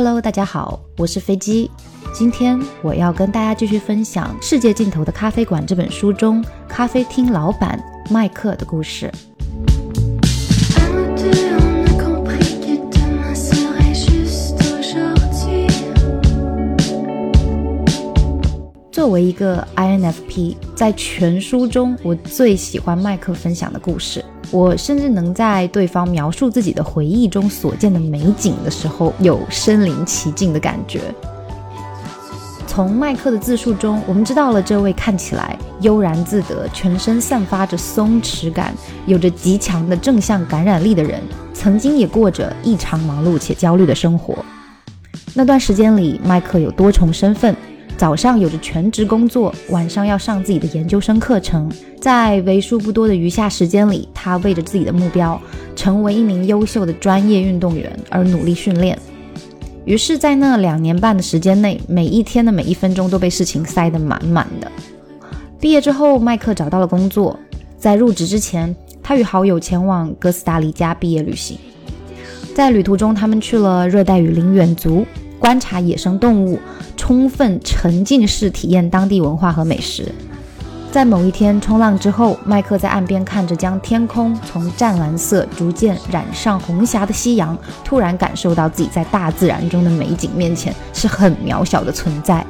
Hello，大家好，我是飞机。今天我要跟大家继续分享《世界尽头的咖啡馆》这本书中咖啡厅老板麦克的故事。个 INFP，在全书中，我最喜欢麦克分享的故事。我甚至能在对方描述自己的回忆中所见的美景的时候，有身临其境的感觉。从麦克的自述中，我们知道了这位看起来悠然自得、全身散发着松弛感、有着极强的正向感染力的人，曾经也过着异常忙碌且焦虑的生活。那段时间里，麦克有多重身份。早上有着全职工作，晚上要上自己的研究生课程，在为数不多的余下时间里，他为着自己的目标，成为一名优秀的专业运动员而努力训练。于是，在那两年半的时间内，每一天的每一分钟都被事情塞得满满的。毕业之后，麦克找到了工作，在入职之前，他与好友前往哥斯达黎加毕业旅行，在旅途中，他们去了热带雨林远足。观察野生动物，充分沉浸式体验当地文化和美食。在某一天冲浪之后，麦克在岸边看着将天空从湛蓝色逐渐染上红霞的夕阳，突然感受到自己在大自然中的美景面前是很渺小的存在。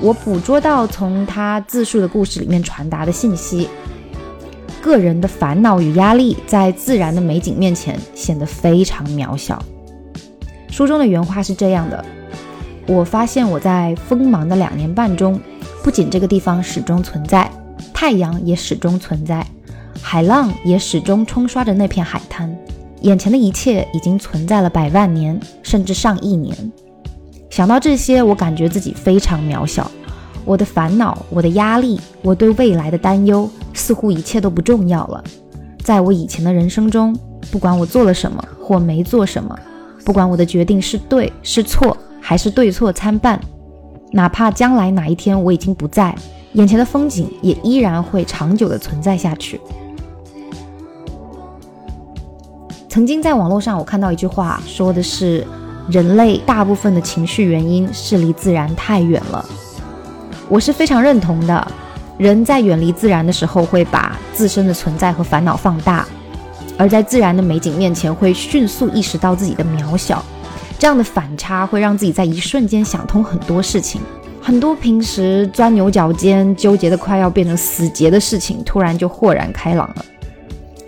我捕捉到从他自述的故事里面传达的信息：个人的烦恼与压力在自然的美景面前显得非常渺小。书中的原话是这样的：我发现我在锋芒的两年半中，不仅这个地方始终存在，太阳也始终存在，海浪也始终冲刷着那片海滩，眼前的一切已经存在了百万年，甚至上亿年。想到这些，我感觉自己非常渺小。我的烦恼，我的压力，我对未来的担忧，似乎一切都不重要了。在我以前的人生中，不管我做了什么或没做什么。不管我的决定是对是错，还是对错参半，哪怕将来哪一天我已经不在，眼前的风景也依然会长久的存在下去。曾经在网络上我看到一句话，说的是人类大部分的情绪原因是离自然太远了。我是非常认同的。人在远离自然的时候，会把自身的存在和烦恼放大。而在自然的美景面前，会迅速意识到自己的渺小，这样的反差会让自己在一瞬间想通很多事情，很多平时钻牛角尖、纠结的快要变成死结的事情，突然就豁然开朗了。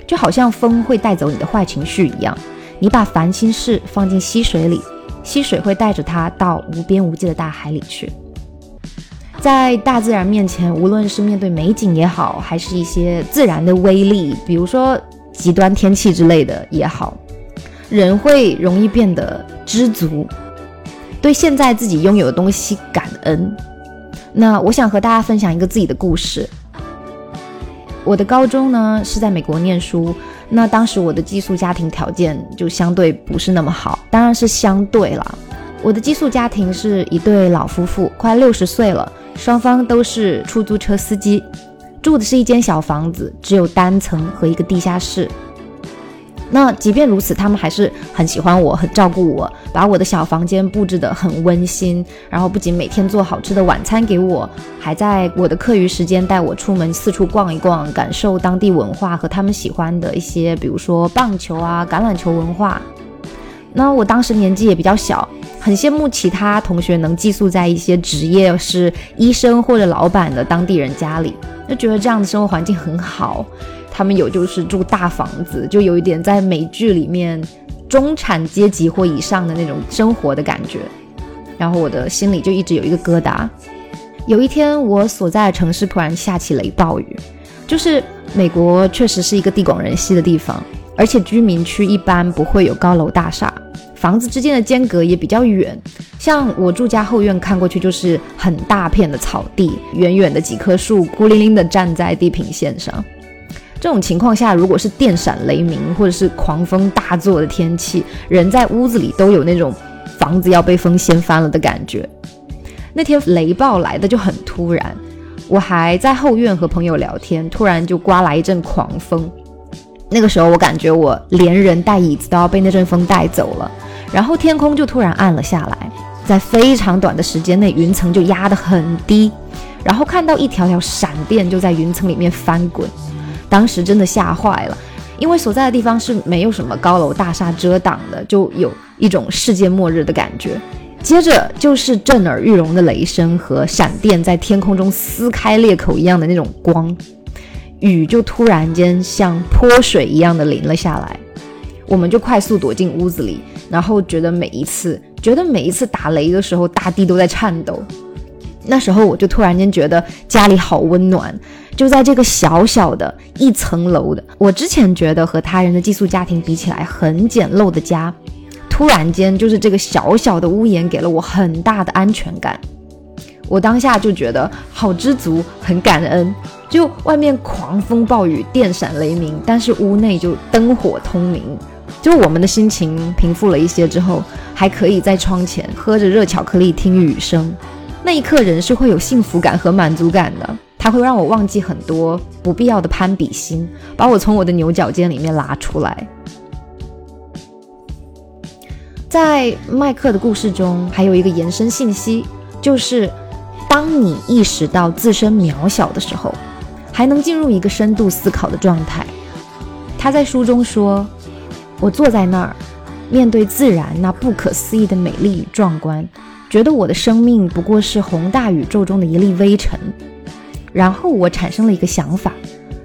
就好像风会带走你的坏情绪一样，你把烦心事放进溪水里，溪水会带着它到无边无际的大海里去。在大自然面前，无论是面对美景也好，还是一些自然的威力，比如说。极端天气之类的也好，人会容易变得知足，对现在自己拥有的东西感恩。那我想和大家分享一个自己的故事。我的高中呢是在美国念书，那当时我的寄宿家庭条件就相对不是那么好，当然是相对了。我的寄宿家庭是一对老夫妇，快六十岁了，双方都是出租车司机。住的是一间小房子，只有单层和一个地下室。那即便如此，他们还是很喜欢我，很照顾我，把我的小房间布置得很温馨。然后不仅每天做好吃的晚餐给我，还在我的课余时间带我出门四处逛一逛，感受当地文化和他们喜欢的一些，比如说棒球啊、橄榄球文化。那我当时年纪也比较小。很羡慕其他同学能寄宿在一些职业是医生或者老板的当地人家里，就觉得这样的生活环境很好。他们有就是住大房子，就有一点在美剧里面中产阶级或以上的那种生活的感觉。然后我的心里就一直有一个疙瘩。有一天，我所在的城市突然下起雷暴雨，就是美国确实是一个地广人稀的地方，而且居民区一般不会有高楼大厦。房子之间的间隔也比较远，像我住家后院看过去就是很大片的草地，远远的几棵树孤零零的站在地平线上。这种情况下，如果是电闪雷鸣或者是狂风大作的天气，人在屋子里都有那种房子要被风掀翻了的感觉。那天雷暴来的就很突然，我还在后院和朋友聊天，突然就刮来一阵狂风。那个时候我感觉我连人带椅子都要被那阵风带走了，然后天空就突然暗了下来，在非常短的时间内，云层就压得很低，然后看到一条条闪电就在云层里面翻滚，当时真的吓坏了，因为所在的地方是没有什么高楼大厦遮挡的，就有一种世界末日的感觉。接着就是震耳欲聋的雷声和闪电在天空中撕开裂口一样的那种光。雨就突然间像泼水一样的淋了下来，我们就快速躲进屋子里，然后觉得每一次，觉得每一次打雷的时候，大地都在颤抖。那时候我就突然间觉得家里好温暖，就在这个小小的一层楼的，我之前觉得和他人的寄宿家庭比起来很简陋的家，突然间就是这个小小的屋檐给了我很大的安全感。我当下就觉得好知足，很感恩。就外面狂风暴雨、电闪雷鸣，但是屋内就灯火通明。就我们的心情平复了一些之后，还可以在窗前喝着热巧克力听雨声，那一刻人是会有幸福感和满足感的。它会让我忘记很多不必要的攀比心，把我从我的牛角尖里面拉出来。在麦克的故事中，还有一个延伸信息，就是当你意识到自身渺小的时候。还能进入一个深度思考的状态。他在书中说：“我坐在那儿，面对自然那不可思议的美丽与壮观，觉得我的生命不过是宏大宇宙中的一粒微尘。然后我产生了一个想法：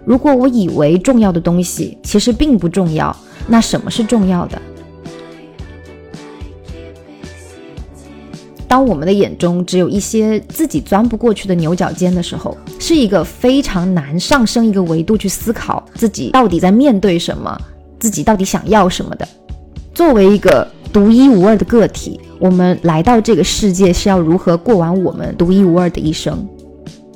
如果我以为重要的东西其实并不重要，那什么是重要的？”当我们的眼中只有一些自己钻不过去的牛角尖的时候，是一个非常难上升一个维度去思考自己到底在面对什么，自己到底想要什么的。作为一个独一无二的个体，我们来到这个世界是要如何过完我们独一无二的一生？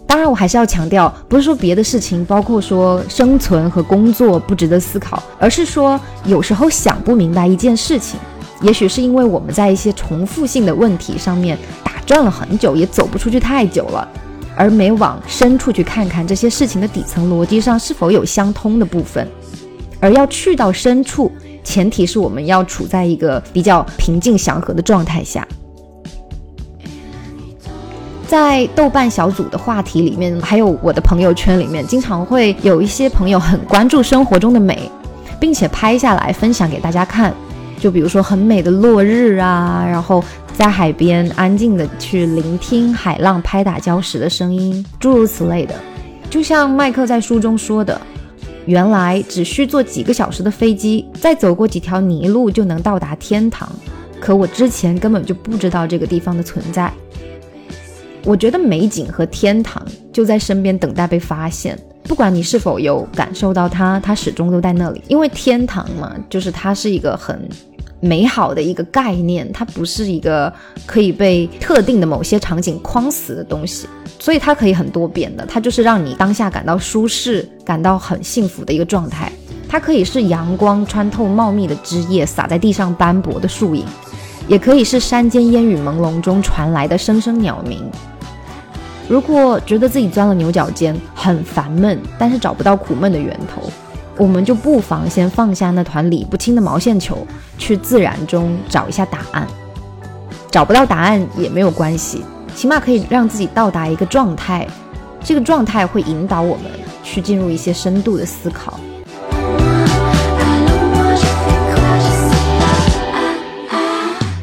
当然，我还是要强调，不是说别的事情，包括说生存和工作不值得思考，而是说有时候想不明白一件事情。也许是因为我们在一些重复性的问题上面打转了很久，也走不出去太久了，而没往深处去看看这些事情的底层逻辑上是否有相通的部分。而要去到深处，前提是我们要处在一个比较平静祥和的状态下。在豆瓣小组的话题里面，还有我的朋友圈里面，经常会有一些朋友很关注生活中的美，并且拍下来分享给大家看。就比如说很美的落日啊，然后在海边安静的去聆听海浪拍打礁石的声音，诸如此类的。就像麦克在书中说的，原来只需坐几个小时的飞机，再走过几条泥路就能到达天堂。可我之前根本就不知道这个地方的存在。我觉得美景和天堂就在身边等待被发现，不管你是否有感受到它，它始终都在那里。因为天堂嘛，就是它是一个很。美好的一个概念，它不是一个可以被特定的某些场景框死的东西，所以它可以很多变的。它就是让你当下感到舒适、感到很幸福的一个状态。它可以是阳光穿透茂密的枝叶洒在地上斑驳的树影，也可以是山间烟雨朦胧中传来的声声鸟鸣。如果觉得自己钻了牛角尖很烦闷，但是找不到苦闷的源头。我们就不妨先放下那团理不清的毛线球，去自然中找一下答案。找不到答案也没有关系，起码可以让自己到达一个状态，这个状态会引导我们去进入一些深度的思考。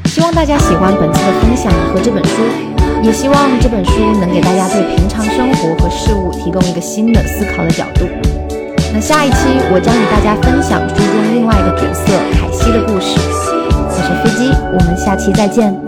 希望大家喜欢本次的分享和这本书，也希望这本书能给大家对平常生活和事物提供一个新的思考的角度。下一期我将与大家分享书中另外一个角色凯西的故事。我是飞机，我们下期再见。